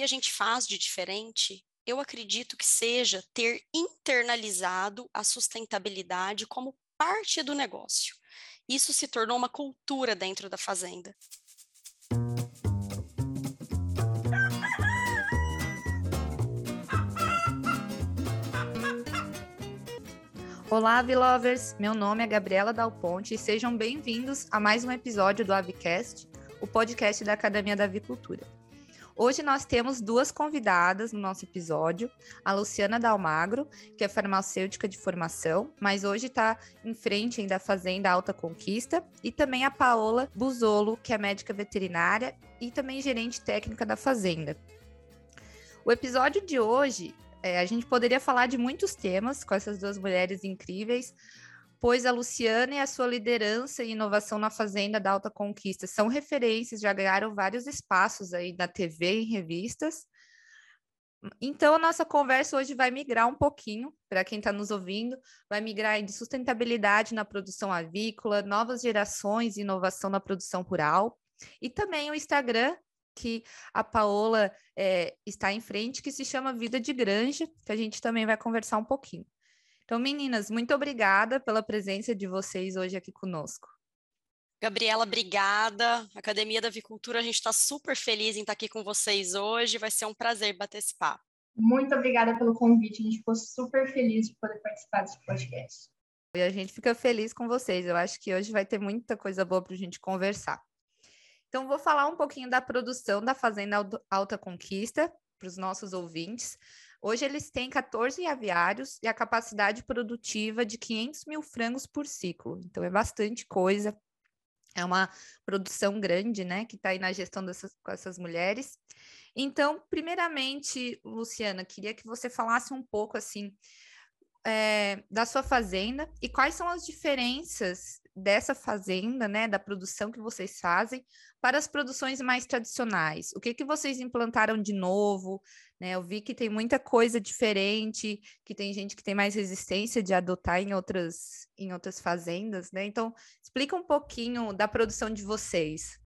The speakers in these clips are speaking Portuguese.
que a gente faz de diferente, eu acredito que seja ter internalizado a sustentabilidade como parte do negócio. Isso se tornou uma cultura dentro da fazenda. Olá, Vilovers! Meu nome é Gabriela Dal Ponte e sejam bem-vindos a mais um episódio do Avicast, o podcast da Academia da Avicultura. Hoje nós temos duas convidadas no nosso episódio, a Luciana Dalmagro, que é farmacêutica de formação, mas hoje está em frente ainda da Fazenda Alta Conquista, e também a Paola Buzolo, que é médica veterinária e também gerente técnica da Fazenda. O episódio de hoje é, a gente poderia falar de muitos temas com essas duas mulheres incríveis, pois a Luciana e a sua liderança e inovação na Fazenda da Alta Conquista são referências, já ganharam vários espaços aí na TV e em revistas. Então, a nossa conversa hoje vai migrar um pouquinho, para quem está nos ouvindo, vai migrar de sustentabilidade na produção avícola, novas gerações e inovação na produção rural, e também o Instagram que a Paola é, está em frente, que se chama Vida de Granja, que a gente também vai conversar um pouquinho. Então, meninas, muito obrigada pela presença de vocês hoje aqui conosco. Gabriela, obrigada. Academia da Avicultura, a gente está super feliz em estar aqui com vocês hoje. Vai ser um prazer bater esse papo. Muito obrigada pelo convite. A gente ficou super feliz de poder participar desse podcast. E a gente fica feliz com vocês. Eu acho que hoje vai ter muita coisa boa para a gente conversar. Então, vou falar um pouquinho da produção da Fazenda Alta Conquista para os nossos ouvintes. Hoje eles têm 14 aviários e a capacidade produtiva de 500 mil frangos por ciclo. Então, é bastante coisa. É uma produção grande, né, que está aí na gestão dessas, com essas mulheres. Então, primeiramente, Luciana, queria que você falasse um pouco, assim, é, da sua fazenda e quais são as diferenças dessa fazenda, né, da produção que vocês fazem para as produções mais tradicionais. O que que vocês implantaram de novo? Né? Eu vi que tem muita coisa diferente, que tem gente que tem mais resistência de adotar em outras em outras fazendas, né? Então, explica um pouquinho da produção de vocês.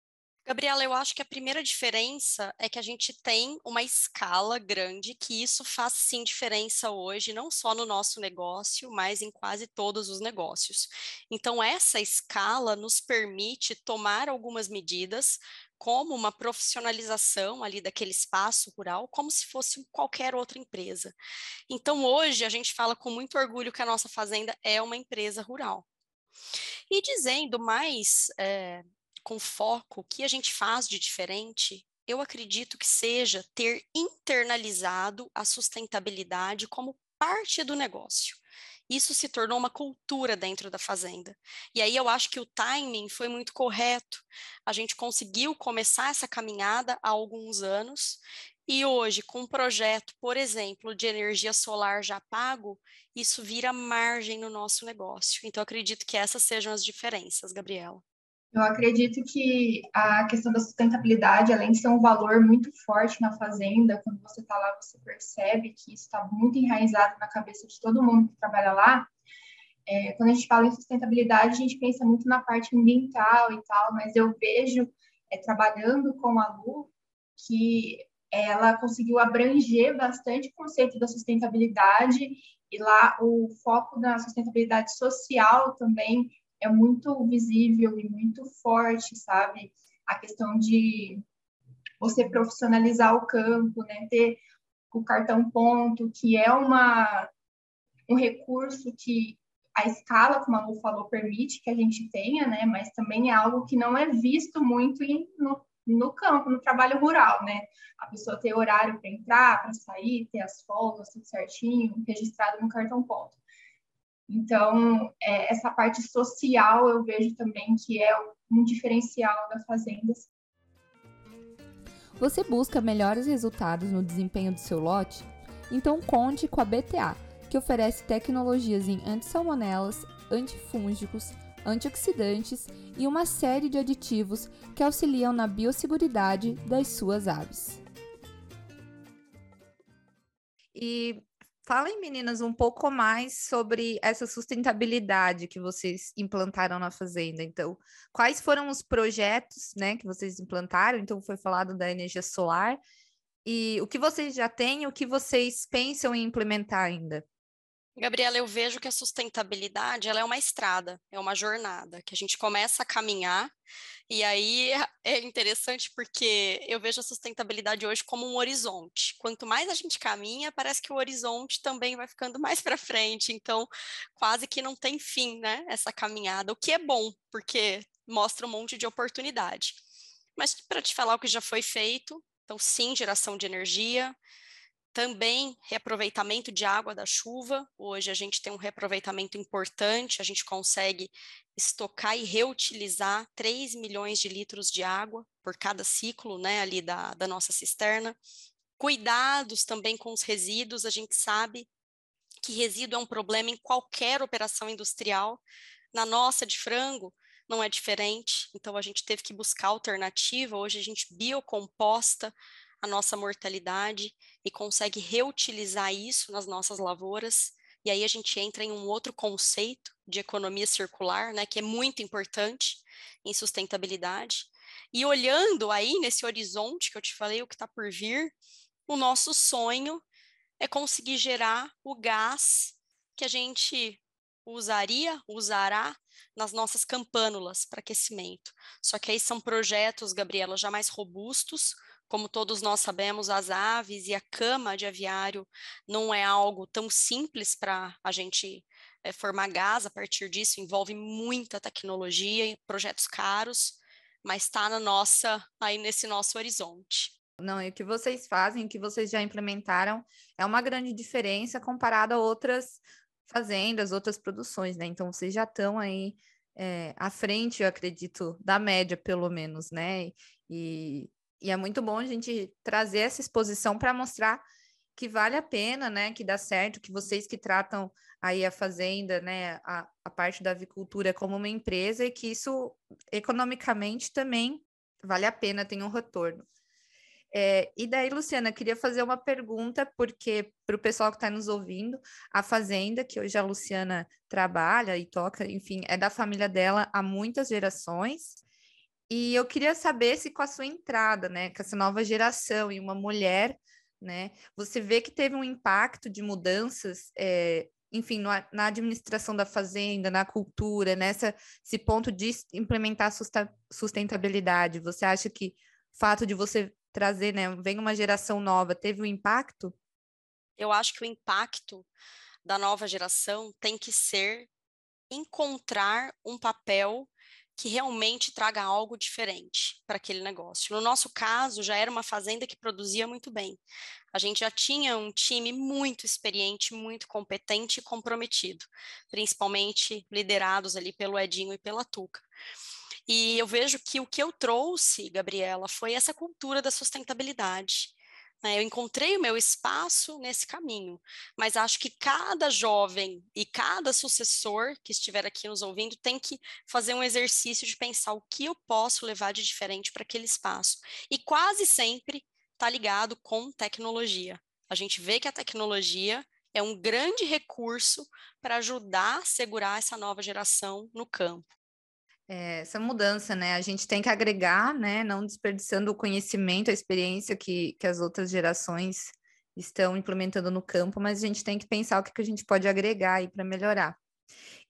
Gabriela, eu acho que a primeira diferença é que a gente tem uma escala grande, que isso faz sim diferença hoje, não só no nosso negócio, mas em quase todos os negócios. Então, essa escala nos permite tomar algumas medidas, como uma profissionalização ali daquele espaço rural, como se fosse qualquer outra empresa. Então, hoje, a gente fala com muito orgulho que a nossa fazenda é uma empresa rural. E dizendo mais. É, com foco, o que a gente faz de diferente, eu acredito que seja ter internalizado a sustentabilidade como parte do negócio. Isso se tornou uma cultura dentro da fazenda. E aí eu acho que o timing foi muito correto. A gente conseguiu começar essa caminhada há alguns anos e hoje, com um projeto, por exemplo, de energia solar já pago, isso vira margem no nosso negócio. Então, acredito que essas sejam as diferenças, Gabriela. Eu acredito que a questão da sustentabilidade, além de ser um valor muito forte na fazenda, quando você está lá, você percebe que isso está muito enraizado na cabeça de todo mundo que trabalha lá. É, quando a gente fala em sustentabilidade, a gente pensa muito na parte ambiental e tal, mas eu vejo, é, trabalhando com a Lu, que ela conseguiu abranger bastante o conceito da sustentabilidade e lá o foco da sustentabilidade social também é muito visível e muito forte, sabe? A questão de você profissionalizar o campo, né? Ter o cartão ponto, que é uma um recurso que a escala, como a Lu falou, permite que a gente tenha, né? Mas também é algo que não é visto muito em, no, no campo, no trabalho rural, né? A pessoa ter horário para entrar, para sair, ter as folgas, tudo certinho, registrado no cartão ponto. Então, é, essa parte social eu vejo também que é um diferencial da fazendas. Você busca melhores resultados no desempenho do seu lote? Então conte com a BTA, que oferece tecnologias em antissalmonelas, antifúngicos, antioxidantes e uma série de aditivos que auxiliam na biosseguridade das suas aves. E Falem, meninas, um pouco mais sobre essa sustentabilidade que vocês implantaram na fazenda. Então, quais foram os projetos, né, que vocês implantaram? Então, foi falado da energia solar. E o que vocês já têm, o que vocês pensam em implementar ainda? Gabriela, eu vejo que a sustentabilidade ela é uma estrada, é uma jornada, que a gente começa a caminhar, e aí é interessante porque eu vejo a sustentabilidade hoje como um horizonte. Quanto mais a gente caminha, parece que o horizonte também vai ficando mais para frente, então quase que não tem fim, né, essa caminhada, o que é bom, porque mostra um monte de oportunidade. Mas para te falar o que já foi feito, então sim, geração de energia, também reaproveitamento de água da chuva. Hoje a gente tem um reaproveitamento importante, a gente consegue estocar e reutilizar 3 milhões de litros de água por cada ciclo né, ali da, da nossa cisterna. Cuidados também com os resíduos, a gente sabe que resíduo é um problema em qualquer operação industrial. Na nossa de frango, não é diferente, então a gente teve que buscar alternativa. Hoje a gente biocomposta a nossa mortalidade e consegue reutilizar isso nas nossas lavouras. E aí a gente entra em um outro conceito de economia circular, né, que é muito importante em sustentabilidade. E olhando aí nesse horizonte que eu te falei, o que está por vir, o nosso sonho é conseguir gerar o gás que a gente usaria, usará nas nossas campânulas para aquecimento. Só que aí são projetos, Gabriela, já mais robustos, como todos nós sabemos, as aves e a cama de aviário não é algo tão simples para a gente é, formar gás a partir disso, envolve muita tecnologia projetos caros, mas está na nossa, aí nesse nosso horizonte. Não, e o que vocês fazem, o que vocês já implementaram, é uma grande diferença comparado a outras fazendas, outras produções, né? Então vocês já estão aí é, à frente, eu acredito, da média, pelo menos, né? E, e é muito bom a gente trazer essa exposição para mostrar que vale a pena, né? Que dá certo, que vocês que tratam aí a fazenda, né? A, a parte da avicultura como uma empresa e que isso economicamente também vale a pena, tem um retorno. É, e daí, Luciana, queria fazer uma pergunta, porque para o pessoal que está nos ouvindo, a Fazenda, que hoje a Luciana trabalha e toca, enfim, é da família dela há muitas gerações. E eu queria saber se com a sua entrada, né, com essa nova geração e uma mulher, né, você vê que teve um impacto de mudanças, é, enfim, no, na administração da fazenda, na cultura, nessa esse ponto de implementar sustentabilidade. Você acha que o fato de você trazer, né, vem uma geração nova, teve um impacto? Eu acho que o impacto da nova geração tem que ser encontrar um papel que realmente traga algo diferente para aquele negócio. No nosso caso, já era uma fazenda que produzia muito bem. A gente já tinha um time muito experiente, muito competente e comprometido, principalmente liderados ali pelo Edinho e pela Tuca. E eu vejo que o que eu trouxe, Gabriela, foi essa cultura da sustentabilidade. Né? Eu encontrei o meu espaço nesse caminho, mas acho que cada jovem e cada sucessor que estiver aqui nos ouvindo tem que fazer um exercício de pensar o que eu posso levar de diferente para aquele espaço. E quase sempre está ligado com tecnologia. A gente vê que a tecnologia é um grande recurso para ajudar a segurar essa nova geração no campo. É, essa mudança, né? A gente tem que agregar, né? Não desperdiçando o conhecimento, a experiência que, que as outras gerações estão implementando no campo, mas a gente tem que pensar o que, que a gente pode agregar aí para melhorar.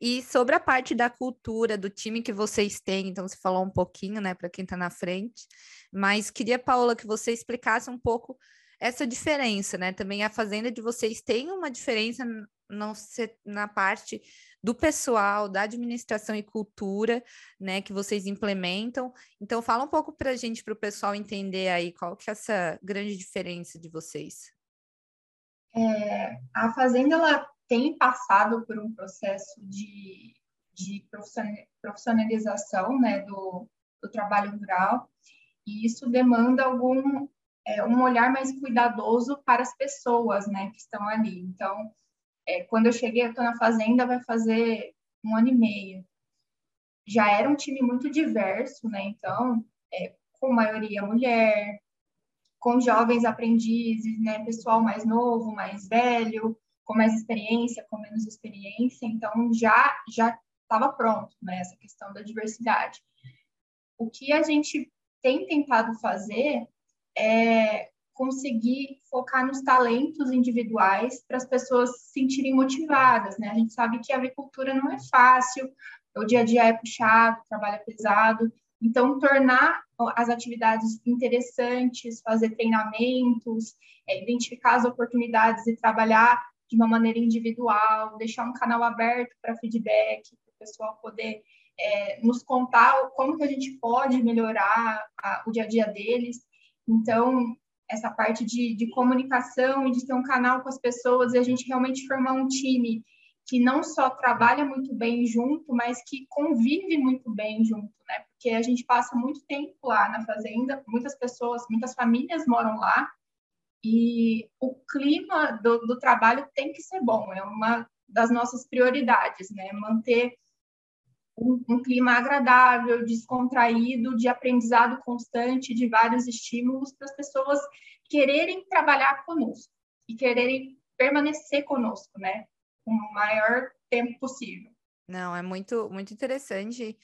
E sobre a parte da cultura, do time que vocês têm, então você falou um pouquinho, né, para quem está na frente, mas queria, Paula, que você explicasse um pouco essa diferença, né? Também a fazenda de vocês tem uma diferença na parte do pessoal, da administração e cultura, né, que vocês implementam. Então, fala um pouco para a gente, para o pessoal entender aí qual que é essa grande diferença de vocês. É, a Fazenda, ela tem passado por um processo de, de profissionalização, né, do, do trabalho rural, e isso demanda algum é, um olhar mais cuidadoso para as pessoas, né, que estão ali. Então, é, quando eu cheguei, eu estou na Fazenda, vai fazer um ano e meio. Já era um time muito diverso, né? Então, é, com maioria mulher, com jovens aprendizes, né? Pessoal mais novo, mais velho, com mais experiência, com menos experiência. Então, já já estava pronto, né? Essa questão da diversidade. O que a gente tem tentado fazer é conseguir focar nos talentos individuais para as pessoas se sentirem motivadas, né? A gente sabe que a avicultura não é fácil, o dia a dia é puxado, o trabalho é pesado, então tornar as atividades interessantes, fazer treinamentos, é, identificar as oportunidades e trabalhar de uma maneira individual, deixar um canal aberto para feedback, para o pessoal poder é, nos contar como que a gente pode melhorar a, o dia a dia deles. Então, essa parte de, de comunicação e de ter um canal com as pessoas e a gente realmente formar um time que não só trabalha muito bem junto, mas que convive muito bem junto, né? Porque a gente passa muito tempo lá na fazenda, muitas pessoas, muitas famílias moram lá, e o clima do, do trabalho tem que ser bom, é uma das nossas prioridades, né? Manter um, um, clima agradável, descontraído, de aprendizado constante, de vários estímulos para as pessoas quererem trabalhar conosco e quererem permanecer conosco, né? O maior tempo possível. Não, é muito, muito interessante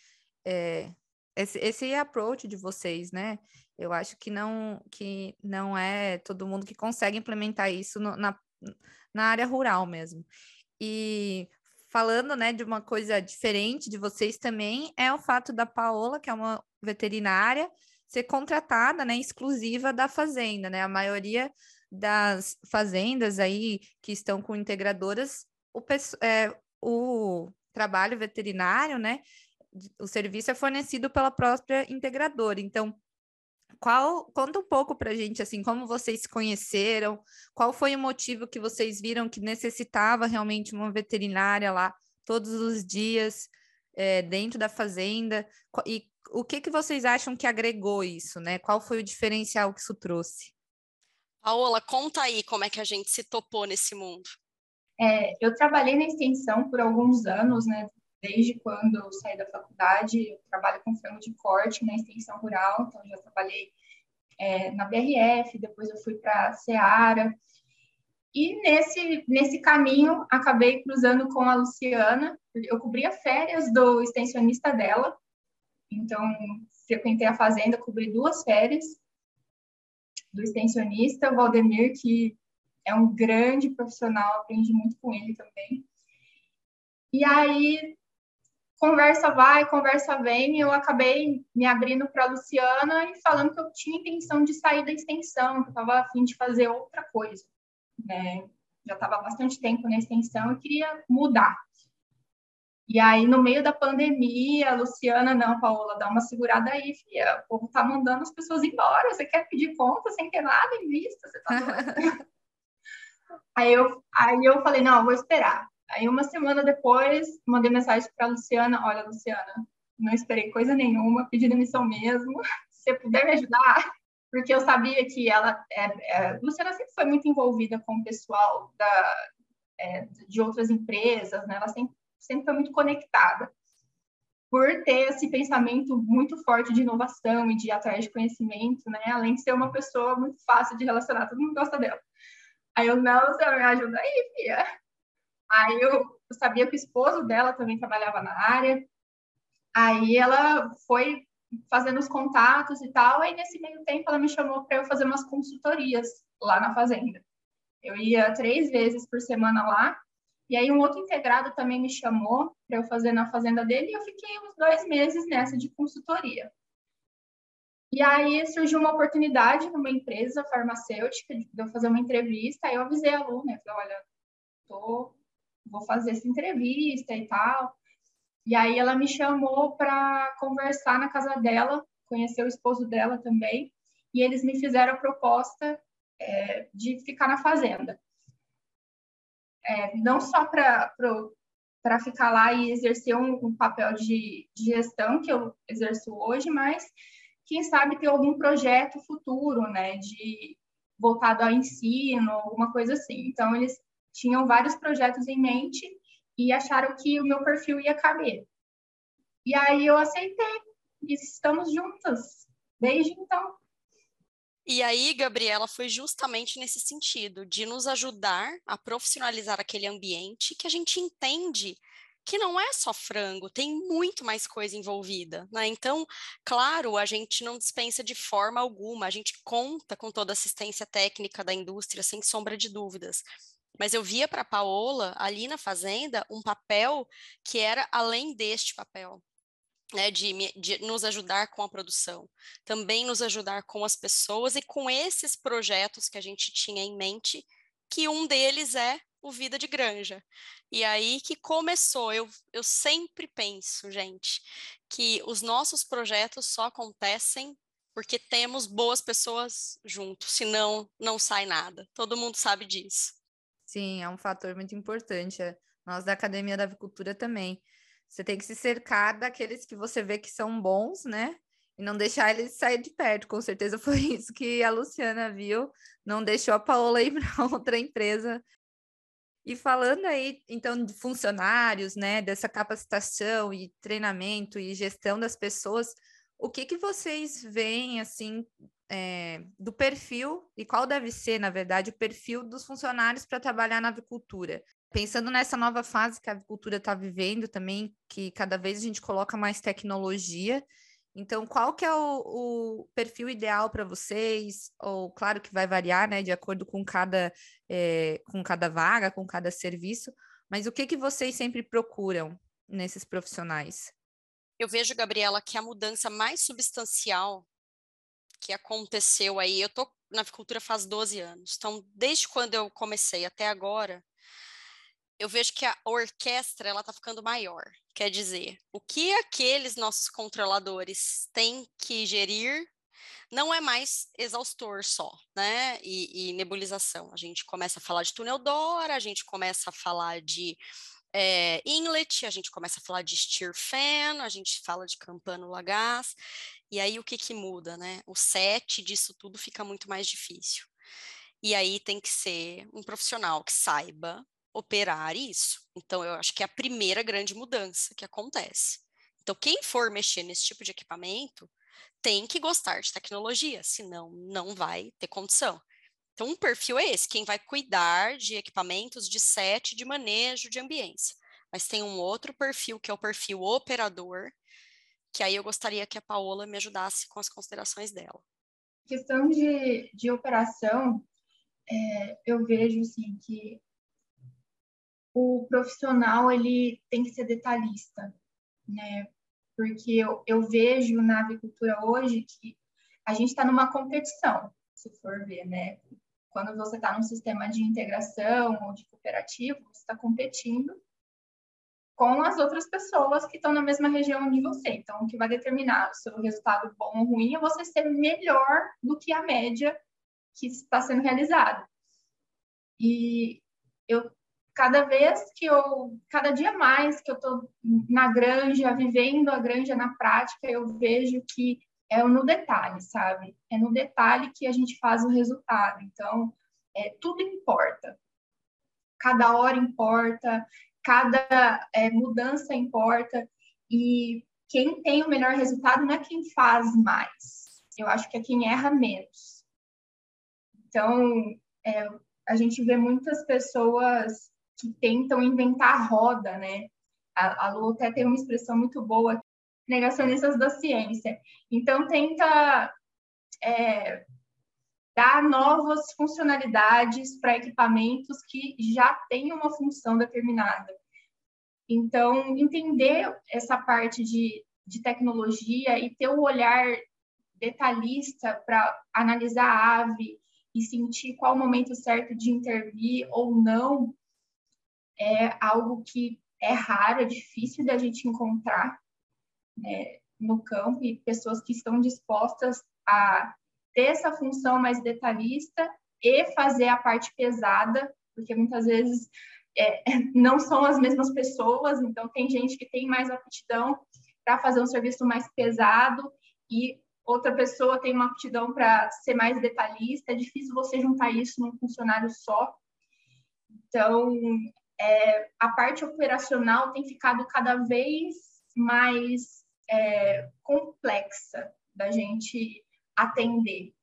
é, esse, esse approach de vocês, né? Eu acho que não, que não é todo mundo que consegue implementar isso no, na, na área rural mesmo. E falando, né, de uma coisa diferente de vocês também, é o fato da Paola, que é uma veterinária, ser contratada, né, exclusiva da fazenda, né? A maioria das fazendas aí que estão com integradoras, o, é, o trabalho veterinário, né, o serviço é fornecido pela própria integradora. Então, qual conta um pouco para a gente assim como vocês se conheceram qual foi o motivo que vocês viram que necessitava realmente uma veterinária lá todos os dias é, dentro da fazenda? E o que que vocês acham que agregou isso né? Qual foi o diferencial que isso trouxe? Paola conta aí como é que a gente se topou nesse mundo. É, eu trabalhei na extensão por alguns anos né desde quando eu saí da faculdade, eu trabalho com frango de corte na extensão rural, então já trabalhei é, na BRF, depois eu fui para a Seara. E nesse, nesse caminho, acabei cruzando com a Luciana. Eu cobria férias do extensionista dela, então frequentei a fazenda, cobri duas férias do extensionista, o Valdemir, que é um grande profissional, aprendi muito com ele também. E aí conversa vai, conversa vem, eu acabei me abrindo para a Luciana e falando que eu tinha intenção de sair da extensão, que eu estava afim de fazer outra coisa. Né? Já estava bastante tempo na extensão e queria mudar. E aí, no meio da pandemia, a Luciana, não, Paola, dá uma segurada aí, filha. O povo tá mandando as pessoas embora. Você quer pedir conta sem ter nada em vista? Você tá aí, eu, aí eu falei, não, vou esperar. Aí, uma semana depois, mandei mensagem para Luciana: Olha, Luciana, não esperei coisa nenhuma, pedi demissão mesmo. Se você puder me ajudar, porque eu sabia que ela. É, é, Luciana sempre foi muito envolvida com o pessoal da, é, de outras empresas, né? Ela sempre, sempre foi muito conectada. Por ter esse pensamento muito forte de inovação e de atrás de conhecimento, né? Além de ser uma pessoa muito fácil de relacionar, todo mundo gosta dela. Aí eu, não, você me ajuda aí, filha. Aí eu, sabia que o esposo dela também trabalhava na área. Aí ela foi fazendo os contatos e tal. Aí nesse meio tempo ela me chamou para eu fazer umas consultorias lá na fazenda. Eu ia três vezes por semana lá. E aí um outro integrado também me chamou para eu fazer na fazenda dele e eu fiquei uns dois meses nessa de consultoria. E aí surgiu uma oportunidade numa empresa farmacêutica de eu fazer uma entrevista. Aí eu avisei a Lu, né? Falei, olha, tô vou fazer essa entrevista e tal. E aí ela me chamou para conversar na casa dela, conhecer o esposo dela também, e eles me fizeram a proposta é, de ficar na fazenda. É, não só para ficar lá e exercer um, um papel de, de, gestão que eu exerço hoje, mas quem sabe ter algum projeto futuro, né, de voltado ao ensino, alguma coisa assim. Então eles tinham vários projetos em mente e acharam que o meu perfil ia caber. E aí eu aceitei e estamos juntas desde então. E aí, Gabriela, foi justamente nesse sentido, de nos ajudar a profissionalizar aquele ambiente que a gente entende que não é só frango, tem muito mais coisa envolvida, né? Então, claro, a gente não dispensa de forma alguma, a gente conta com toda a assistência técnica da indústria, sem sombra de dúvidas. Mas eu via para Paola, ali na fazenda, um papel que era além deste papel. Né, de, de, nos ajudar com a produção, também nos ajudar com as pessoas e com esses projetos que a gente tinha em mente, que um deles é o Vida de Granja. E aí que começou. Eu, eu sempre penso, gente, que os nossos projetos só acontecem porque temos boas pessoas juntos, senão não sai nada. Todo mundo sabe disso. Sim, é um fator muito importante. É, nós da Academia da Avicultura também. Você tem que se cercar daqueles que você vê que são bons, né? E não deixar eles sair de perto. Com certeza foi isso que a Luciana viu. Não deixou a Paola ir para outra empresa e falando aí, então, de funcionários, né, dessa capacitação e treinamento e gestão das pessoas, o que que vocês veem, assim, é, do perfil e qual deve ser, na verdade, o perfil dos funcionários para trabalhar na avicultura? Pensando nessa nova fase que a avicultura está vivendo também, que cada vez a gente coloca mais tecnologia então, qual que é o, o perfil ideal para vocês? Ou claro que vai variar, né, de acordo com cada, é, com cada vaga, com cada serviço, mas o que, que vocês sempre procuram nesses profissionais? Eu vejo, Gabriela, que a mudança mais substancial que aconteceu aí, eu tô na avicultura faz 12 anos, então desde quando eu comecei até agora, eu vejo que a orquestra ela está ficando maior. Quer dizer, o que aqueles nossos controladores têm que gerir não é mais exaustor só, né? E, e nebulização. A gente começa a falar de túnel Dora, a gente começa a falar de é, inlet, a gente começa a falar de steer fan, a gente fala de campano lagaz, e aí o que que muda, né? O set disso tudo fica muito mais difícil. E aí tem que ser um profissional que saiba operar isso. Então, eu acho que é a primeira grande mudança que acontece. Então, quem for mexer nesse tipo de equipamento tem que gostar de tecnologia, senão não vai ter condição. Então, um perfil é esse, quem vai cuidar de equipamentos de set, de manejo, de ambiência. Mas tem um outro perfil, que é o perfil operador, que aí eu gostaria que a Paola me ajudasse com as considerações dela. Questão de, de operação, é, eu vejo assim, que o profissional ele tem que ser detalhista, né? Porque eu, eu vejo na avicultura hoje que a gente está numa competição, se for ver, né? Quando você está num sistema de integração ou de cooperativo, você está competindo com as outras pessoas que estão na mesma região de você. Então, o que vai determinar o seu resultado bom ou ruim é você ser melhor do que a média que está sendo realizada. E eu cada vez que eu, cada dia mais que eu estou na granja, vivendo a granja na prática, eu vejo que é no detalhe, sabe? É no detalhe que a gente faz o resultado. Então, é, tudo importa. Cada hora importa, cada é, mudança importa. E quem tem o melhor resultado não é quem faz mais. Eu acho que é quem erra menos. Então, é, a gente vê muitas pessoas que tentam inventar a roda, né? A, a Lu até tem uma expressão muito boa, negacionistas da ciência. Então, tenta é, dar novas funcionalidades para equipamentos que já têm uma função determinada. Então, entender essa parte de, de tecnologia e ter o um olhar detalhista para analisar a ave e sentir qual o momento certo de intervir ou não, é algo que é raro, é difícil da gente encontrar né, no campo e pessoas que estão dispostas a ter essa função mais detalhista e fazer a parte pesada, porque muitas vezes é, não são as mesmas pessoas, então tem gente que tem mais aptidão para fazer um serviço mais pesado e outra pessoa tem uma aptidão para ser mais detalhista. É difícil você juntar isso num funcionário só. Então, é, a parte operacional tem ficado cada vez mais é, complexa da gente atender,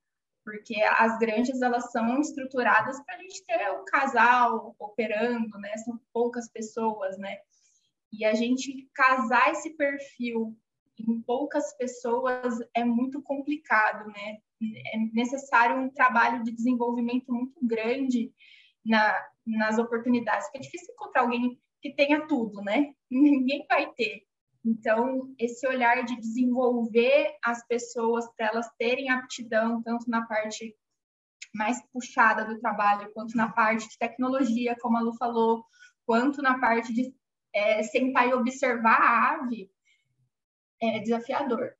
porque as granjas elas são estruturadas para a gente ter o casal operando, né? São poucas pessoas, né? E a gente casar esse perfil em poucas pessoas é muito complicado, né? É necessário um trabalho de desenvolvimento muito grande na, nas oportunidades, porque é difícil encontrar alguém que tenha tudo, né? Ninguém vai ter. Então, esse olhar de desenvolver as pessoas para elas terem aptidão, tanto na parte mais puxada do trabalho, quanto na parte de tecnologia, como a Lu falou, quanto na parte de é, sentar e observar a ave, é desafiador.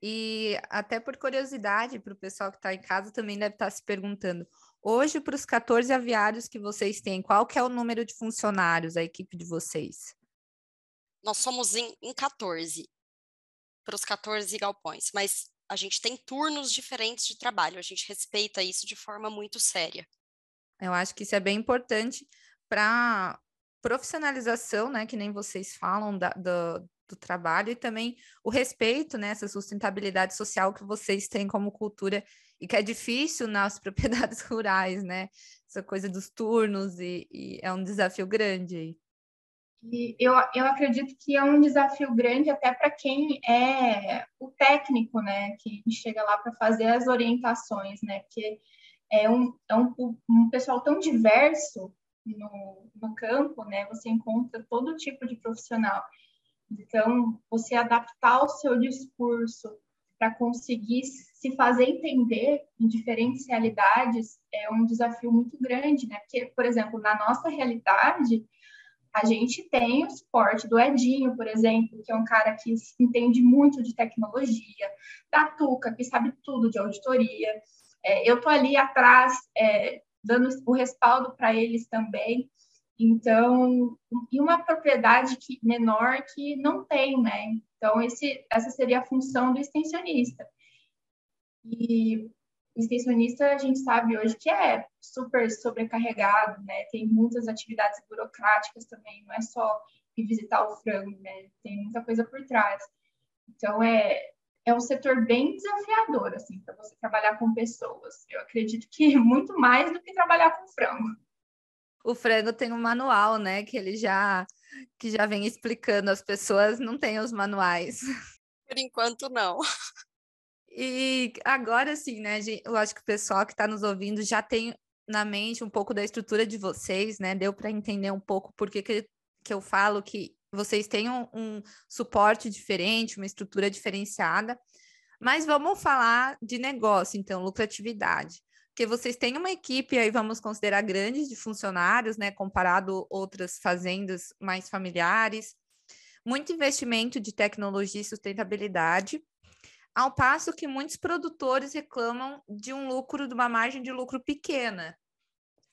E até por curiosidade, para o pessoal que está em casa também deve estar tá se perguntando, hoje para os 14 aviários que vocês têm, qual que é o número de funcionários, a equipe de vocês? Nós somos em, em 14, para os 14 galpões, mas a gente tem turnos diferentes de trabalho, a gente respeita isso de forma muito séria. Eu acho que isso é bem importante para profissionalização, né, que nem vocês falam da, do, do, trabalho e também o respeito, né, essa sustentabilidade social que vocês têm como cultura e que é difícil nas propriedades rurais, né, essa coisa dos turnos e, e é um desafio grande. E eu, eu acredito que é um desafio grande até para quem é o técnico, né, que chega lá para fazer as orientações, né, porque é um, é um, um pessoal tão diverso no, no campo, né, você encontra todo tipo de profissional. Então, você adaptar o seu discurso para conseguir se fazer entender em diferentes realidades é um desafio muito grande, né? Porque, por exemplo, na nossa realidade, a gente tem o suporte do Edinho, por exemplo, que é um cara que entende muito de tecnologia, da Tuca, que sabe tudo de auditoria. É, eu tô ali atrás é, dando o respaldo para eles também. Então, e uma propriedade que, menor que não tem, né? Então, esse, essa seria a função do extensionista. E extensionista, a gente sabe hoje que é super sobrecarregado, né? Tem muitas atividades burocráticas também, não é só ir visitar o frango, né? Tem muita coisa por trás. Então, é, é um setor bem desafiador, assim, para você trabalhar com pessoas. Eu acredito que muito mais do que trabalhar com frango. O frango tem um manual, né? Que ele já que já vem explicando. As pessoas não têm os manuais. Por enquanto, não. E agora sim, né? Eu acho que o pessoal que está nos ouvindo já tem na mente um pouco da estrutura de vocês, né? Deu para entender um pouco por que, que, que eu falo que vocês tenham um suporte diferente, uma estrutura diferenciada. Mas vamos falar de negócio, então, lucratividade. Porque vocês têm uma equipe, aí vamos considerar grande de funcionários, né? Comparado outras fazendas mais familiares. Muito investimento de tecnologia e sustentabilidade. Ao passo que muitos produtores reclamam de um lucro, de uma margem de lucro pequena.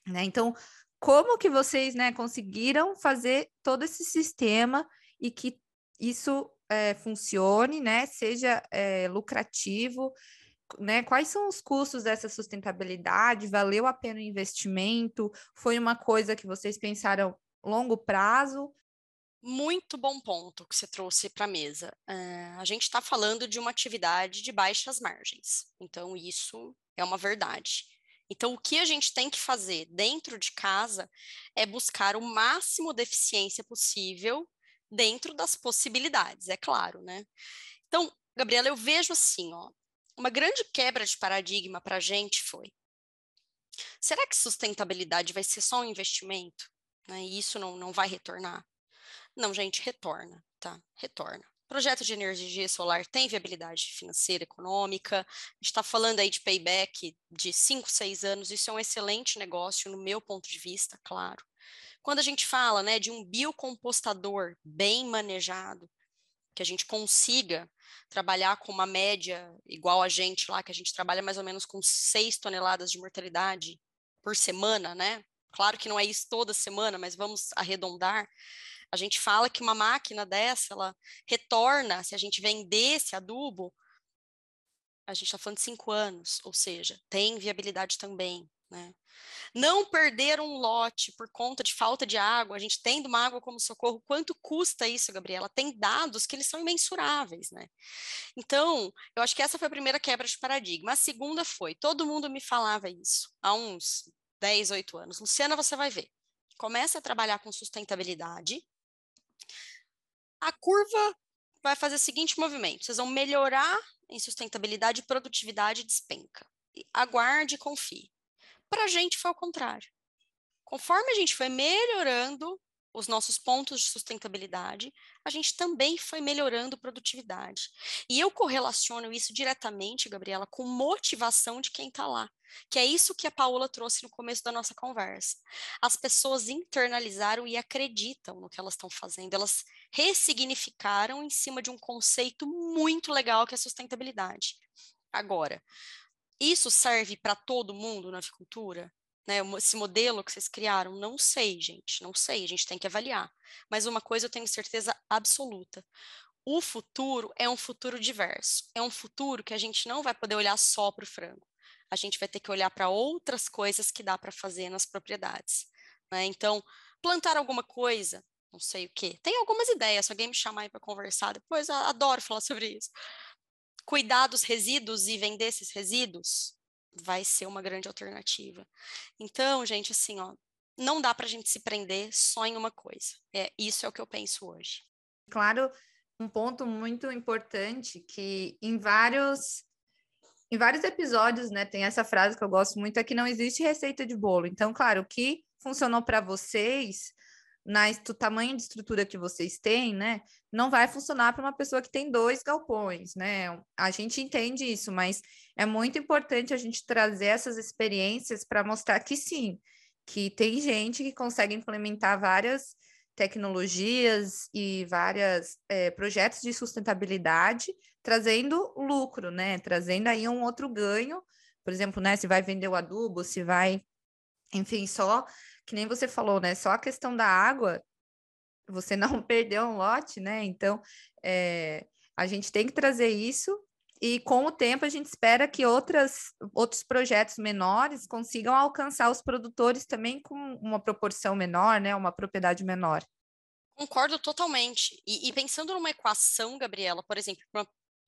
Né? Então, como que vocês né, conseguiram fazer todo esse sistema e que isso é, funcione, né, seja é, lucrativo, né? Quais são os custos dessa sustentabilidade? Valeu a pena o investimento? Foi uma coisa que vocês pensaram longo prazo? Muito bom ponto que você trouxe para a mesa. Uh, a gente está falando de uma atividade de baixas margens, então isso é uma verdade. Então, o que a gente tem que fazer dentro de casa é buscar o máximo de eficiência possível dentro das possibilidades, é claro, né? Então, Gabriela, eu vejo assim, ó, uma grande quebra de paradigma para a gente foi: será que sustentabilidade vai ser só um investimento? Né, e isso não, não vai retornar? Não, gente, retorna, tá? Retorna. Projeto de energia solar tem viabilidade financeira, econômica. Está falando aí de payback de 5, 6 anos. Isso é um excelente negócio, no meu ponto de vista, claro. Quando a gente fala né, de um biocompostador bem manejado, que a gente consiga trabalhar com uma média igual a gente lá, que a gente trabalha mais ou menos com 6 toneladas de mortalidade por semana, né? Claro que não é isso toda semana, mas vamos arredondar. A gente fala que uma máquina dessa, ela retorna, se a gente vender esse adubo, a gente está falando de cinco anos, ou seja, tem viabilidade também. Né? Não perder um lote por conta de falta de água, a gente tendo uma água como socorro, quanto custa isso, Gabriela? Tem dados que eles são imensuráveis, né? Então, eu acho que essa foi a primeira quebra de paradigma. A segunda foi, todo mundo me falava isso há uns 10, 8 anos. Luciana, você vai ver. Começa a trabalhar com sustentabilidade, A curva vai fazer o seguinte movimento: vocês vão melhorar em sustentabilidade, produtividade despenca. Aguarde e confie. Para a gente foi o contrário. Conforme a gente foi melhorando os nossos pontos de sustentabilidade, a gente também foi melhorando produtividade. E eu correlaciono isso diretamente, Gabriela, com motivação de quem está lá, que é isso que a Paola trouxe no começo da nossa conversa. As pessoas internalizaram e acreditam no que elas estão fazendo, elas ressignificaram em cima de um conceito muito legal que é sustentabilidade. Agora, isso serve para todo mundo na avicultura? Né, esse modelo que vocês criaram? Não sei, gente, não sei, a gente tem que avaliar. Mas uma coisa eu tenho certeza absoluta: o futuro é um futuro diverso, é um futuro que a gente não vai poder olhar só para o frango. A gente vai ter que olhar para outras coisas que dá para fazer nas propriedades. Né? Então, plantar alguma coisa, não sei o que. Tem algumas ideias, se alguém me chamar para conversar depois, adoro falar sobre isso. Cuidar dos resíduos e vender esses resíduos, vai ser uma grande alternativa. Então, gente, assim, ó, não dá para a gente se prender só em uma coisa. É isso é o que eu penso hoje. Claro, um ponto muito importante que em vários em vários episódios, né, tem essa frase que eu gosto muito é que não existe receita de bolo. Então, claro, o que funcionou para vocês na, do tamanho de estrutura que vocês têm, né, não vai funcionar para uma pessoa que tem dois galpões, né? A gente entende isso, mas é muito importante a gente trazer essas experiências para mostrar que sim, que tem gente que consegue implementar várias tecnologias e vários é, projetos de sustentabilidade, trazendo lucro, né? Trazendo aí um outro ganho, por exemplo, né? Se vai vender o adubo, se vai, enfim, só que nem você falou, né? Só a questão da água, você não perdeu um lote, né? Então, é, a gente tem que trazer isso e com o tempo a gente espera que outras, outros projetos menores consigam alcançar os produtores também com uma proporção menor, né? Uma propriedade menor. Concordo totalmente. E, e pensando numa equação, Gabriela, por exemplo,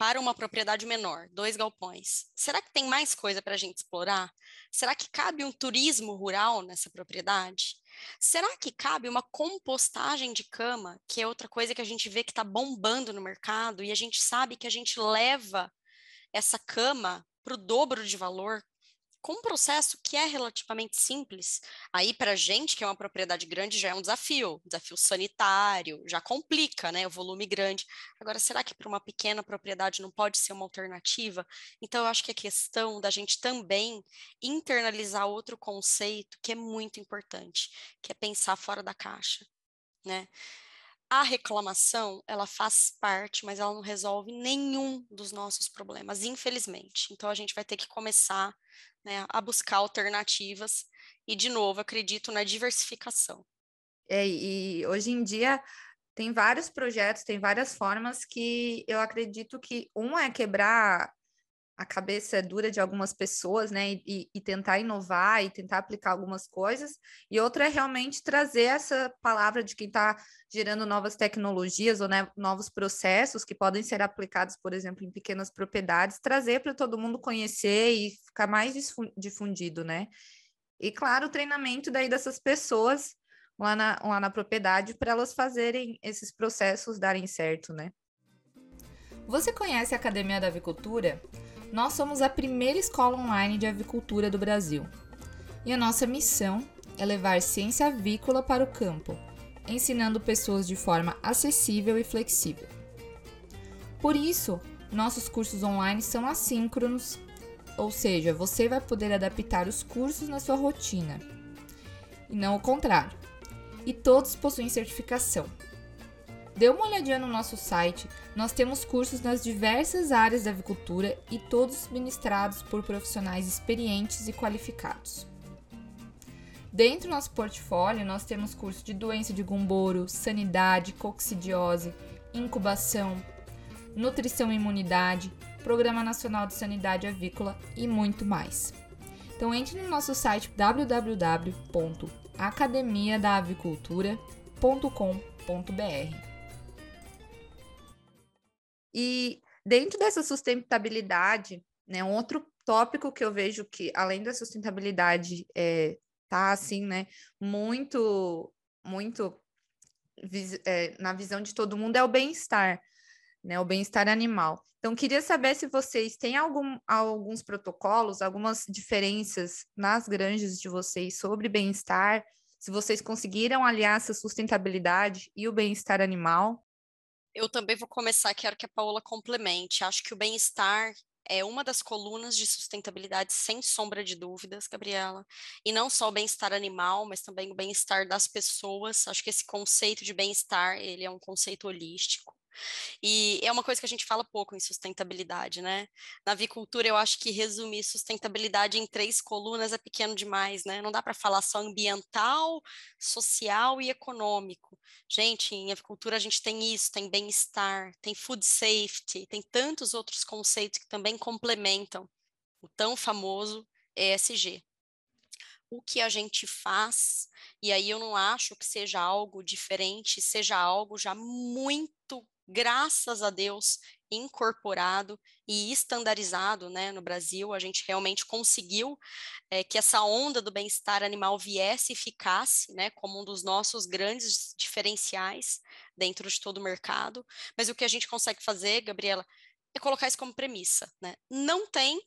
para uma propriedade menor, dois galpões. Será que tem mais coisa para a gente explorar? Será que cabe um turismo rural nessa propriedade? Será que cabe uma compostagem de cama, que é outra coisa que a gente vê que está bombando no mercado e a gente sabe que a gente leva essa cama para o dobro de valor com um processo que é relativamente simples. Aí, para a gente, que é uma propriedade grande, já é um desafio, desafio sanitário, já complica, né? O volume grande. Agora, será que para uma pequena propriedade não pode ser uma alternativa? Então, eu acho que a questão da gente também internalizar outro conceito que é muito importante, que é pensar fora da caixa, né? a reclamação, ela faz parte, mas ela não resolve nenhum dos nossos problemas, infelizmente. Então, a gente vai ter que começar né, a buscar alternativas e, de novo, acredito na diversificação. É, e hoje em dia tem vários projetos, tem várias formas que eu acredito que um é quebrar a cabeça é dura de algumas pessoas, né, e, e, tentar inovar e tentar aplicar algumas coisas, e outra é realmente trazer essa palavra de quem está gerando novas tecnologias ou né, novos processos que podem ser aplicados, por exemplo, em pequenas propriedades, trazer para todo mundo conhecer e ficar mais difundido, né? E claro, o treinamento daí dessas pessoas lá na, lá na propriedade para elas fazerem esses processos darem certo, né? Você conhece a Academia da Avicultura? Nós somos a primeira escola online de avicultura do Brasil. E a nossa missão é levar ciência avícola para o campo, ensinando pessoas de forma acessível e flexível. Por isso, nossos cursos online são assíncronos, ou seja, você vai poder adaptar os cursos na sua rotina, e não o contrário. E todos possuem certificação, Dê uma olhadinha no nosso site, nós temos cursos nas diversas áreas da avicultura e todos ministrados por profissionais experientes e qualificados. Dentro do nosso portfólio, nós temos curso de doença de gumboro, sanidade, coccidiose, incubação, nutrição e imunidade, Programa Nacional de Sanidade Avícola e muito mais. Então entre no nosso site www.academiadaavicultura.com.br. E dentro dessa sustentabilidade, né, um outro tópico que eu vejo que, além da sustentabilidade, é, tá assim, né, muito, muito é, na visão de todo mundo, é o bem-estar, né? O bem-estar animal. Então, queria saber se vocês têm algum, alguns protocolos, algumas diferenças nas granjas de vocês sobre bem-estar, se vocês conseguiram aliar essa sustentabilidade e o bem-estar animal. Eu também vou começar, quero que a Paola complemente. Acho que o bem-estar é uma das colunas de sustentabilidade, sem sombra de dúvidas, Gabriela. E não só o bem-estar animal, mas também o bem-estar das pessoas. Acho que esse conceito de bem-estar, ele é um conceito holístico. E é uma coisa que a gente fala pouco em sustentabilidade, né? Na avicultura, eu acho que resumir sustentabilidade em três colunas é pequeno demais, né? Não dá para falar só ambiental, social e econômico. Gente, em avicultura a gente tem isso, tem bem-estar, tem food safety, tem tantos outros conceitos que também complementam o tão famoso ESG o que a gente faz, e aí eu não acho que seja algo diferente, seja algo já muito graças a Deus, incorporado e estandarizado né, no Brasil. A gente realmente conseguiu é, que essa onda do bem-estar animal viesse e ficasse né, como um dos nossos grandes diferenciais dentro de todo o mercado. Mas o que a gente consegue fazer, Gabriela, é colocar isso como premissa. Né? Não tem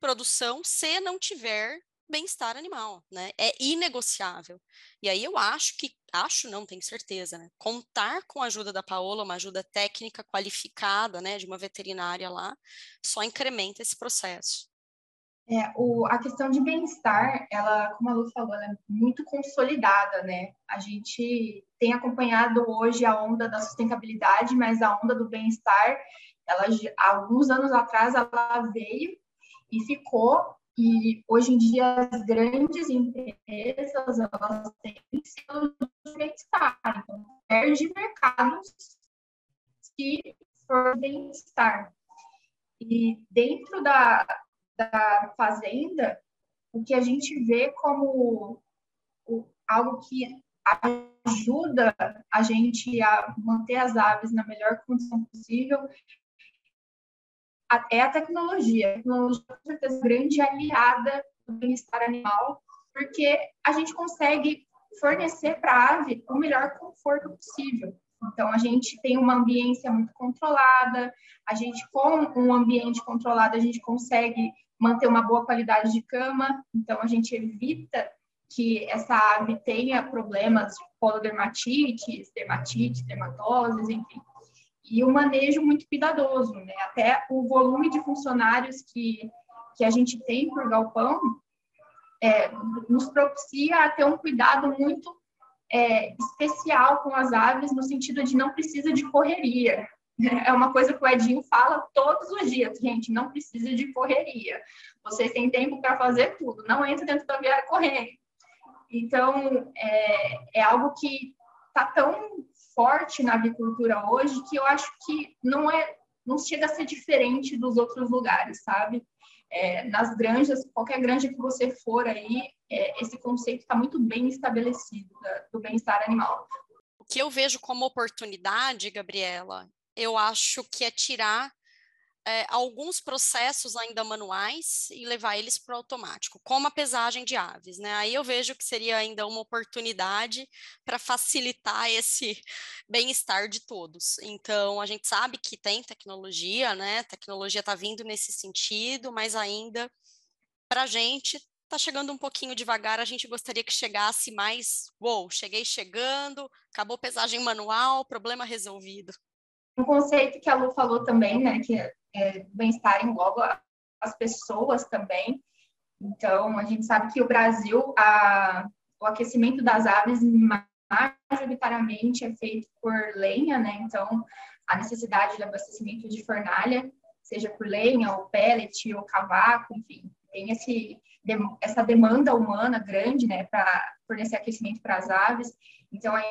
produção se não tiver bem-estar animal, né? É inegociável. E aí eu acho que, acho não, tenho certeza, né? Contar com a ajuda da Paola, uma ajuda técnica qualificada, né, de uma veterinária lá, só incrementa esse processo. É, o, a questão de bem-estar, ela, como a Lu falou, ela é muito consolidada, né? A gente tem acompanhado hoje a onda da sustentabilidade, mas a onda do bem-estar, ela, alguns anos atrás, ela veio e ficou e hoje em dia as grandes empresas elas têm de bem-estar, então perde mercados se for bem-estar. E dentro da, da fazenda, o que a gente vê como algo que ajuda a gente a manter as aves na melhor condição possível é a tecnologia. A tecnologia, com certeza, é grande aliada do bem-estar animal, porque a gente consegue fornecer para a ave o melhor conforto possível. Então, a gente tem uma ambiência muito controlada, a gente, com um ambiente controlado, a gente consegue manter uma boa qualidade de cama, então a gente evita que essa ave tenha problemas de polodermatites, dermatite, dermatoses, enfim e o manejo muito cuidadoso, né? Até o volume de funcionários que, que a gente tem por galpão é, nos propicia a ter um cuidado muito é, especial com as aves, no sentido de não precisa de correria. É uma coisa que o Edinho fala todos os dias, gente, não precisa de correria. Vocês têm tempo para fazer tudo, não entre dentro da viária correndo. Então, é, é algo que está tão forte na avicultura hoje que eu acho que não é não chega a ser diferente dos outros lugares, sabe? É, nas granjas, qualquer granja que você for aí, é, esse conceito está muito bem estabelecido da, do bem-estar animal. O que eu vejo como oportunidade, Gabriela, eu acho que é tirar é, alguns processos ainda manuais e levar eles para o automático, como a pesagem de aves, né? Aí eu vejo que seria ainda uma oportunidade para facilitar esse bem-estar de todos. Então, a gente sabe que tem tecnologia, né? Tecnologia está vindo nesse sentido, mas ainda para a gente está chegando um pouquinho devagar, a gente gostaria que chegasse mais, uou, wow, cheguei chegando, acabou pesagem manual, problema resolvido. Um conceito que a Lu falou também, né, que é, bem-estar engloba as pessoas também. Então, a gente sabe que o Brasil, a, o aquecimento das aves majoritariamente é feito por lenha, né? Então, a necessidade de abastecimento de fornalha, seja por lenha, ou pellet, ou cavaco, enfim, tem esse, essa demanda humana grande, né, para fornecer aquecimento para as aves. Então, aí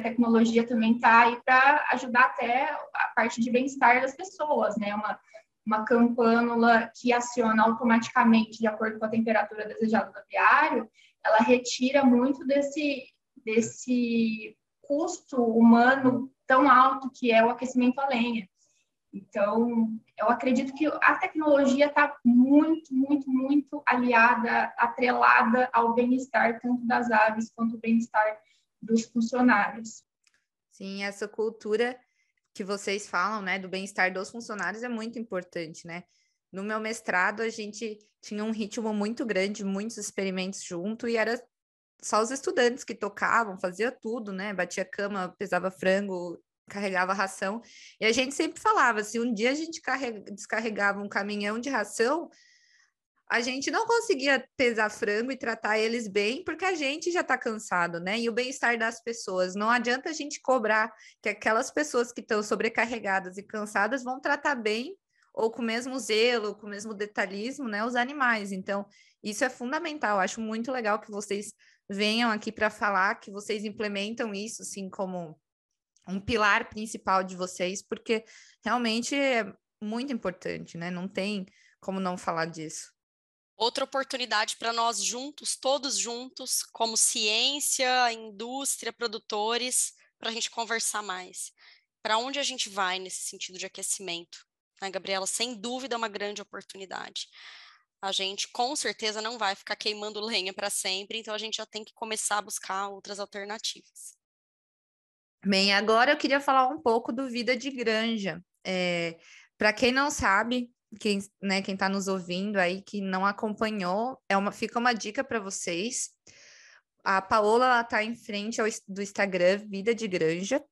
tecnologia também está aí para ajudar até a parte de bem-estar das pessoas, né? Uma, uma campanula que aciona automaticamente de acordo com a temperatura desejada do aviário, ela retira muito desse, desse custo humano tão alto que é o aquecimento a lenha. Então, eu acredito que a tecnologia está muito, muito, muito aliada, atrelada ao bem-estar tanto das aves quanto o bem-estar dos funcionários. Sim, essa cultura que vocês falam, né, do bem-estar dos funcionários é muito importante, né? No meu mestrado, a gente tinha um ritmo muito grande, muitos experimentos junto, e era só os estudantes que tocavam, fazia tudo, né? Batia cama, pesava frango, carregava ração. E a gente sempre falava, se um dia a gente carrega, descarregava um caminhão de ração, a gente não conseguia pesar frango e tratar eles bem, porque a gente já está cansado, né? E o bem-estar das pessoas. Não adianta a gente cobrar que aquelas pessoas que estão sobrecarregadas e cansadas vão tratar bem ou com o mesmo zelo, com o mesmo detalhismo, né, os animais. Então, isso é fundamental. Acho muito legal que vocês venham aqui para falar que vocês implementam isso, assim, como um pilar principal de vocês, porque realmente é muito importante, né? Não tem como não falar disso outra oportunidade para nós juntos, todos juntos, como ciência, indústria, produtores, para a gente conversar mais. Para onde a gente vai nesse sentido de aquecimento? Né, Gabriela? Sem dúvida, é uma grande oportunidade. A gente com certeza não vai ficar queimando lenha para sempre, então a gente já tem que começar a buscar outras alternativas. Bem, agora eu queria falar um pouco do Vida de Granja. É, para quem não sabe, quem né, quem está nos ouvindo aí que não acompanhou, é uma, fica uma dica para vocês. A Paola está em frente ao, do Instagram Vida de Granja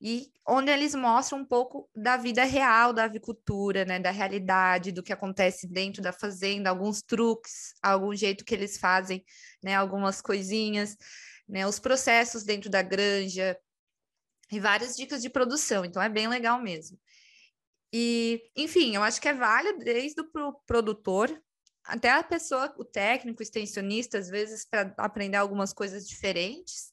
e onde eles mostram um pouco da vida real da avicultura, né, da realidade, do que acontece dentro da fazenda, alguns truques, algum jeito que eles fazem, né, algumas coisinhas, né, os processos dentro da granja e várias dicas de produção. Então é bem legal mesmo. E, enfim, eu acho que é válido desde o pro produtor até a pessoa, o técnico, o extensionista, às vezes, para aprender algumas coisas diferentes.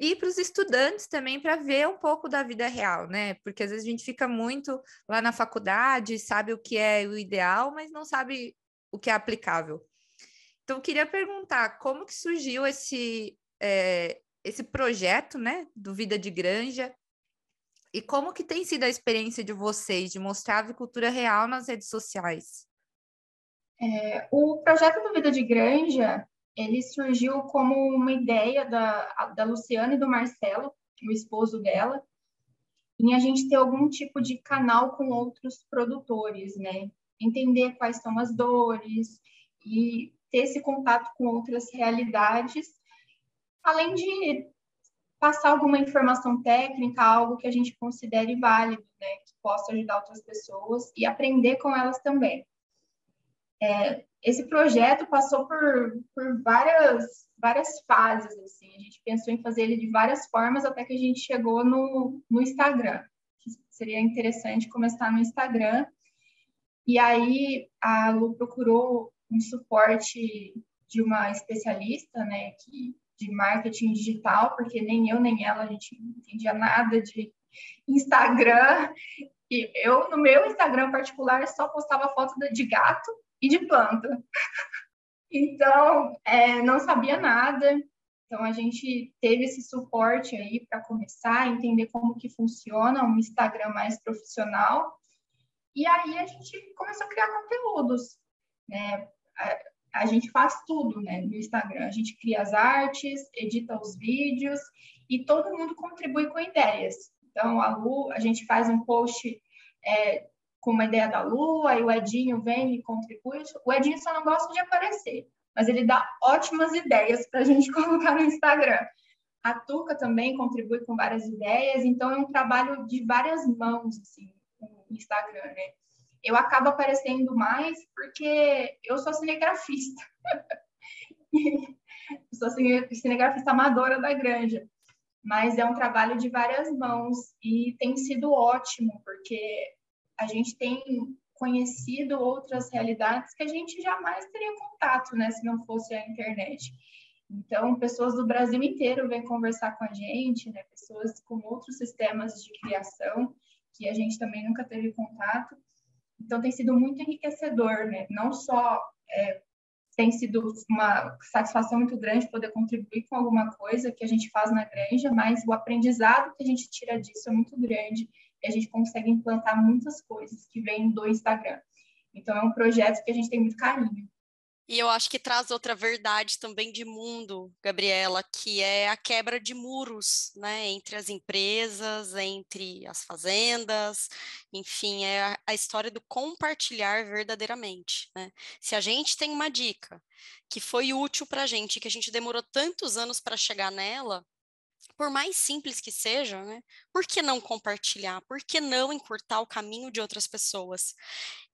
E para os estudantes também, para ver um pouco da vida real, né? Porque às vezes a gente fica muito lá na faculdade, sabe o que é o ideal, mas não sabe o que é aplicável. Então, eu queria perguntar como que surgiu esse, é, esse projeto, né, do Vida de Granja, e como que tem sido a experiência de vocês de mostrar a avicultura real nas redes sociais? É, o projeto do Vida de Granja, ele surgiu como uma ideia da, da Luciana e do Marcelo, o esposo dela, em a gente ter algum tipo de canal com outros produtores, né? Entender quais são as dores e ter esse contato com outras realidades, além de passar alguma informação técnica, algo que a gente considere válido, né, que possa ajudar outras pessoas e aprender com elas também. É, esse projeto passou por, por várias, várias fases, assim, a gente pensou em fazer ele de várias formas até que a gente chegou no, no Instagram, que seria interessante começar no Instagram, e aí a Lu procurou um suporte de uma especialista, né, que de marketing digital, porque nem eu nem ela a gente entendia nada de Instagram. E eu, no meu Instagram particular, só postava foto de gato e de planta. Então, é, não sabia nada. Então, a gente teve esse suporte aí para começar a entender como que funciona um Instagram mais profissional. E aí a gente começou a criar conteúdos. Né? A gente faz tudo né, no Instagram. A gente cria as artes, edita os vídeos e todo mundo contribui com ideias. Então, a Lu, a gente faz um post é, com uma ideia da Lu, aí o Edinho vem e contribui. O Edinho só não gosta de aparecer, mas ele dá ótimas ideias para a gente colocar no Instagram. A Tuca também contribui com várias ideias, então é um trabalho de várias mãos, assim, no Instagram, né? Eu acabo aparecendo mais porque eu sou cinegrafista. sou cinegrafista amadora da granja. Mas é um trabalho de várias mãos e tem sido ótimo, porque a gente tem conhecido outras realidades que a gente jamais teria contato, né, se não fosse a internet. Então, pessoas do Brasil inteiro vêm conversar com a gente, né, pessoas com outros sistemas de criação que a gente também nunca teve contato. Então, tem sido muito enriquecedor, né? Não só é, tem sido uma satisfação muito grande poder contribuir com alguma coisa que a gente faz na granja, mas o aprendizado que a gente tira disso é muito grande e a gente consegue implantar muitas coisas que vêm do Instagram. Então, é um projeto que a gente tem muito carinho. E eu acho que traz outra verdade também de mundo, Gabriela, que é a quebra de muros, né, entre as empresas, entre as fazendas, enfim, é a, história do compartilhar verdadeiramente, né? Se a gente tem uma dica que foi útil para a gente, que a gente demorou tantos anos para chegar nela, por mais simples que seja, né? Por que não compartilhar? Por que não encurtar o caminho de outras pessoas?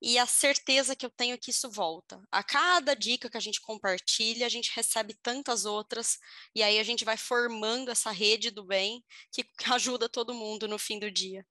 E a certeza que eu tenho que isso volta. A cada dica que a gente compartilha, a gente recebe tantas outras, e aí a gente vai formando essa rede do bem que ajuda todo mundo no fim do dia.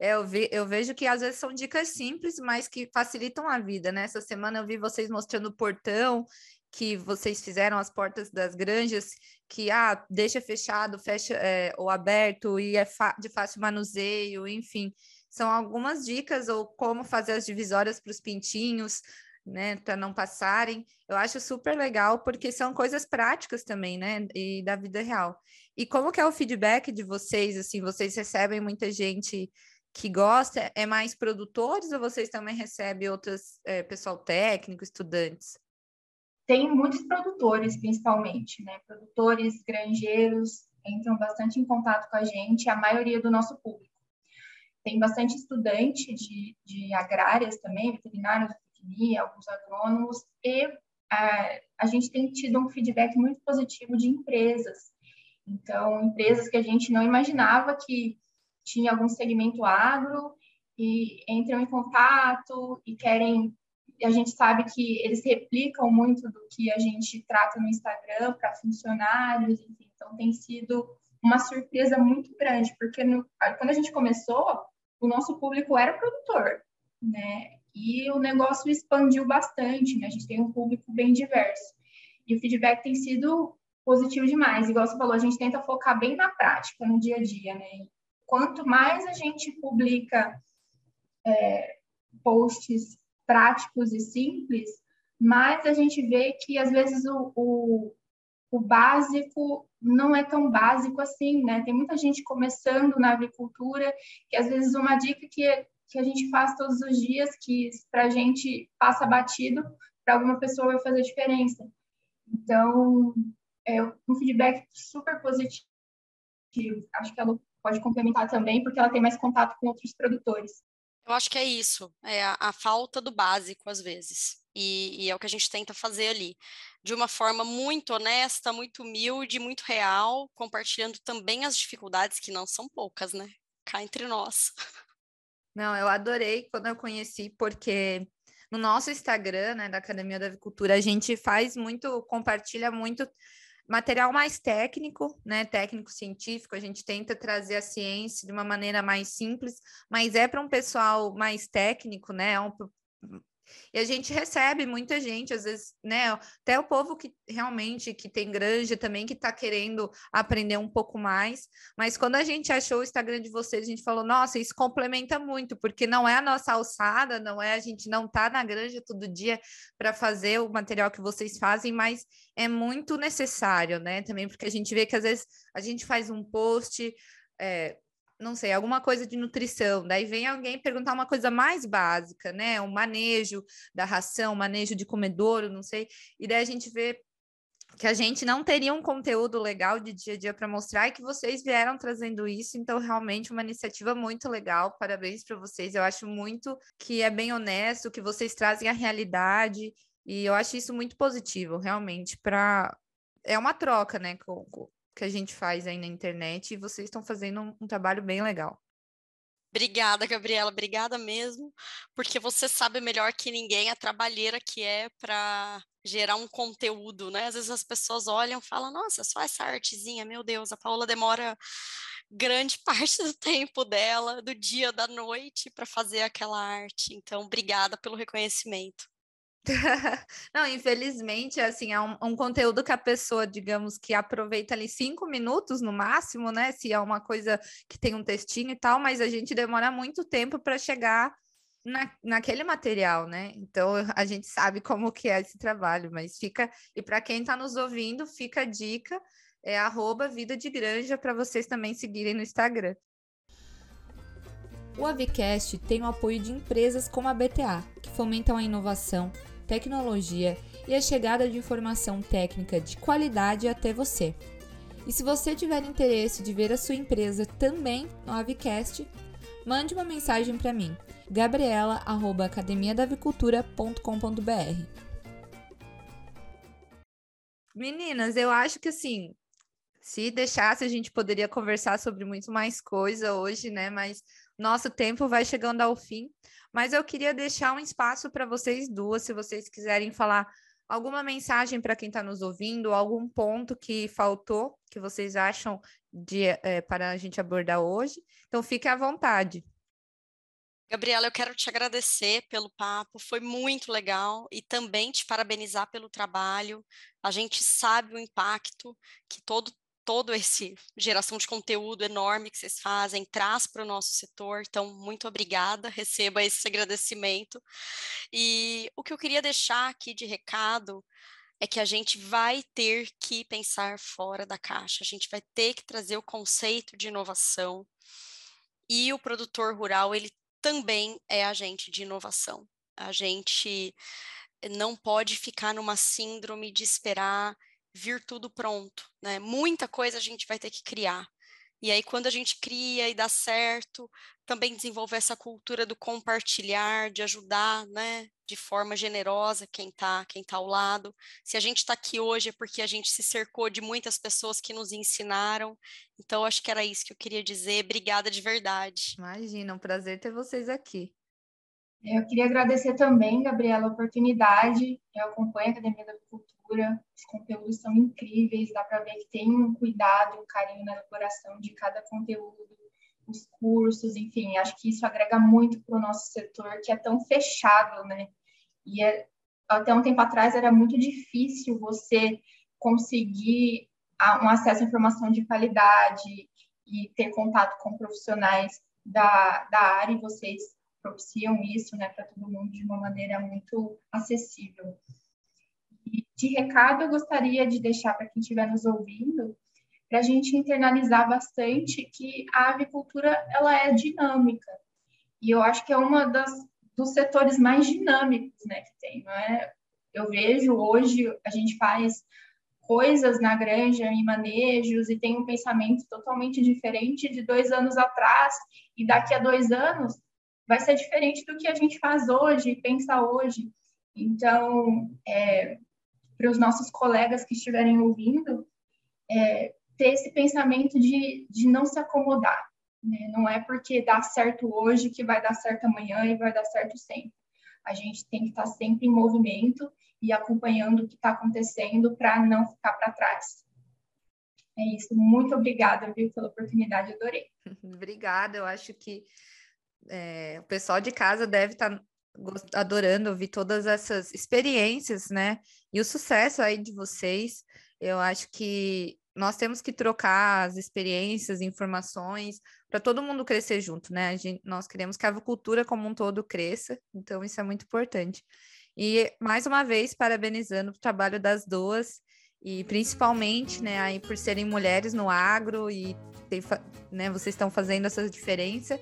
É, eu, vi, eu vejo que às vezes são dicas simples, mas que facilitam a vida, né? Essa semana eu vi vocês mostrando o portão que vocês fizeram as portas das granjas, que ah, deixa fechado, fecha é, ou aberto e é de fácil manuseio, enfim, são algumas dicas ou como fazer as divisórias para os pintinhos, né, para não passarem. Eu acho super legal porque são coisas práticas também, né, e da vida real. E como que é o feedback de vocês? Assim, vocês recebem muita gente que gosta? É mais produtores ou vocês também recebem outras é, pessoal técnico, estudantes? tem muitos produtores, principalmente, né? Produtores, granjeiros entram bastante em contato com a gente, a maioria do nosso público. Tem bastante estudante de, de agrárias também, veterinários de alguns agrônomos, e a, a gente tem tido um feedback muito positivo de empresas. Então, empresas que a gente não imaginava que tinha algum segmento agro e entram em contato e querem a gente sabe que eles replicam muito do que a gente trata no Instagram para funcionários, enfim, então tem sido uma surpresa muito grande, porque no, quando a gente começou, o nosso público era produtor, né? E o negócio expandiu bastante, né? A gente tem um público bem diverso. E o feedback tem sido positivo demais. Igual você falou, a gente tenta focar bem na prática, no dia a dia, né? Quanto mais a gente publica é, posts práticos e simples, mas a gente vê que às vezes o, o, o básico não é tão básico assim, né? Tem muita gente começando na agricultura que às vezes uma dica que, que a gente faz todos os dias, que para a gente passa batido, para alguma pessoa vai fazer diferença. Então, é um feedback super positivo. Acho que ela pode complementar também, porque ela tem mais contato com outros produtores. Eu acho que é isso, é a, a falta do básico às vezes. E, e, é o que a gente tenta fazer ali, de uma forma muito honesta, muito humilde, muito real, compartilhando também as dificuldades, que não são poucas, né? Cá entre nós. Não, eu adorei quando eu conheci, porque no nosso Instagram, né, da Academia da Avicultura, a gente faz muito, compartilha muito material mais técnico, né, técnico científico, a gente tenta trazer a ciência de uma maneira mais simples, mas é para um pessoal mais técnico, né, é um, e a gente recebe muita gente, às vezes, né? Até o povo que realmente que tem granja também, que está querendo aprender um pouco mais. Mas quando a gente achou o Instagram de vocês, a gente falou, nossa, isso complementa muito, porque não é a nossa alçada, não é a gente não tá na granja todo dia para fazer o material que vocês fazem, mas é muito necessário, né? Também porque a gente vê que às vezes a gente faz um post. É, não sei, alguma coisa de nutrição. Daí vem alguém perguntar uma coisa mais básica, né? O manejo da ração, manejo de comedouro, não sei. E daí a gente vê que a gente não teria um conteúdo legal de dia a dia para mostrar e que vocês vieram trazendo isso, então realmente uma iniciativa muito legal. Parabéns para vocês. Eu acho muito que é bem honesto, que vocês trazem a realidade e eu acho isso muito positivo, realmente, para é uma troca, né, com, que a gente faz aí na internet e vocês estão fazendo um, um trabalho bem legal. Obrigada, Gabriela, obrigada mesmo, porque você sabe melhor que ninguém a trabalheira que é para gerar um conteúdo, né? Às vezes as pessoas olham e falam, nossa, só essa artezinha, meu Deus, a Paula demora grande parte do tempo dela, do dia, da noite, para fazer aquela arte. Então, obrigada pelo reconhecimento. Não, infelizmente, assim, é um, um, conteúdo que a pessoa, digamos, que aproveita ali cinco minutos no máximo, né? Se é uma coisa que tem um textinho e tal, mas a gente demora muito tempo para chegar na, naquele material, né? Então a gente sabe como que é esse trabalho, mas fica. E para quem está nos ouvindo, fica a dica, é arroba Vida de Granja para vocês também seguirem no Instagram. O Avicast tem o apoio de empresas como a BTA, que fomentam a inovação tecnologia e a chegada de informação técnica de qualidade até você. E se você tiver interesse de ver a sua empresa também no Avicast, mande uma mensagem para mim, gabriela@academiadavicultura.com.br. Meninas, eu acho que assim, se deixasse, a gente poderia conversar sobre muito mais coisa hoje, né? Mas nosso tempo vai chegando ao fim. Mas eu queria deixar um espaço para vocês duas, se vocês quiserem falar alguma mensagem para quem está nos ouvindo, algum ponto que faltou, que vocês acham de, é, para a gente abordar hoje. Então, fique à vontade. Gabriela, eu quero te agradecer pelo papo, foi muito legal e também te parabenizar pelo trabalho. A gente sabe o impacto que todo todo esse geração de conteúdo enorme que vocês fazem traz para o nosso setor. Então, muito obrigada, receba esse agradecimento. E o que eu queria deixar aqui de recado é que a gente vai ter que pensar fora da caixa, a gente vai ter que trazer o conceito de inovação. E o produtor rural, ele também é agente de inovação. A gente não pode ficar numa síndrome de esperar vir tudo pronto, né? Muita coisa a gente vai ter que criar. E aí, quando a gente cria e dá certo, também desenvolver essa cultura do compartilhar, de ajudar, né, de forma generosa quem está quem tá ao lado. Se a gente está aqui hoje é porque a gente se cercou de muitas pessoas que nos ensinaram. Então, acho que era isso que eu queria dizer. Obrigada de verdade. Imagina, um prazer ter vocês aqui. Eu queria agradecer também, Gabriela, a oportunidade. Eu acompanho a Academia da Os conteúdos são incríveis, dá para ver que tem um cuidado, um carinho na elaboração de cada conteúdo, os cursos, enfim, acho que isso agrega muito para o nosso setor, que é tão fechado, né? E é, até um tempo atrás era muito difícil você conseguir um acesso à informação de qualidade e ter contato com profissionais da, da área, e vocês propiciam isso, né, para todo mundo de uma maneira muito acessível. E de recado, eu gostaria de deixar para quem estiver nos ouvindo, para a gente internalizar bastante que a avicultura ela é dinâmica. E eu acho que é uma das dos setores mais dinâmicos, né, que tem, não é? Eu vejo hoje a gente faz coisas na granja em manejos e tem um pensamento totalmente diferente de dois anos atrás e daqui a dois anos vai ser diferente do que a gente faz hoje e pensa hoje. Então, é, para os nossos colegas que estiverem ouvindo, é, ter esse pensamento de, de não se acomodar. Né? Não é porque dá certo hoje que vai dar certo amanhã e vai dar certo sempre. A gente tem que estar sempre em movimento e acompanhando o que está acontecendo para não ficar para trás. É isso. Muito obrigada, viu, pela oportunidade. Adorei. obrigada. Eu acho que é, o pessoal de casa deve estar tá adorando ouvir todas essas experiências, né? E o sucesso aí de vocês. Eu acho que nós temos que trocar as experiências, informações, para todo mundo crescer junto, né? Gente, nós queremos que a avicultura como um todo cresça, então isso é muito importante. E mais uma vez, parabenizando o trabalho das duas, e principalmente, né, aí por serem mulheres no agro e tem, né, vocês estão fazendo essa diferença.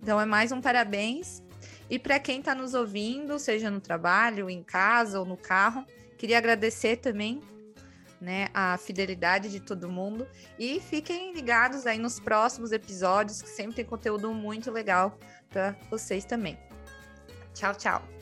Então é mais um parabéns. E para quem está nos ouvindo, seja no trabalho, em casa ou no carro, queria agradecer também né, a fidelidade de todo mundo. E fiquem ligados aí nos próximos episódios, que sempre tem conteúdo muito legal para vocês também. Tchau, tchau.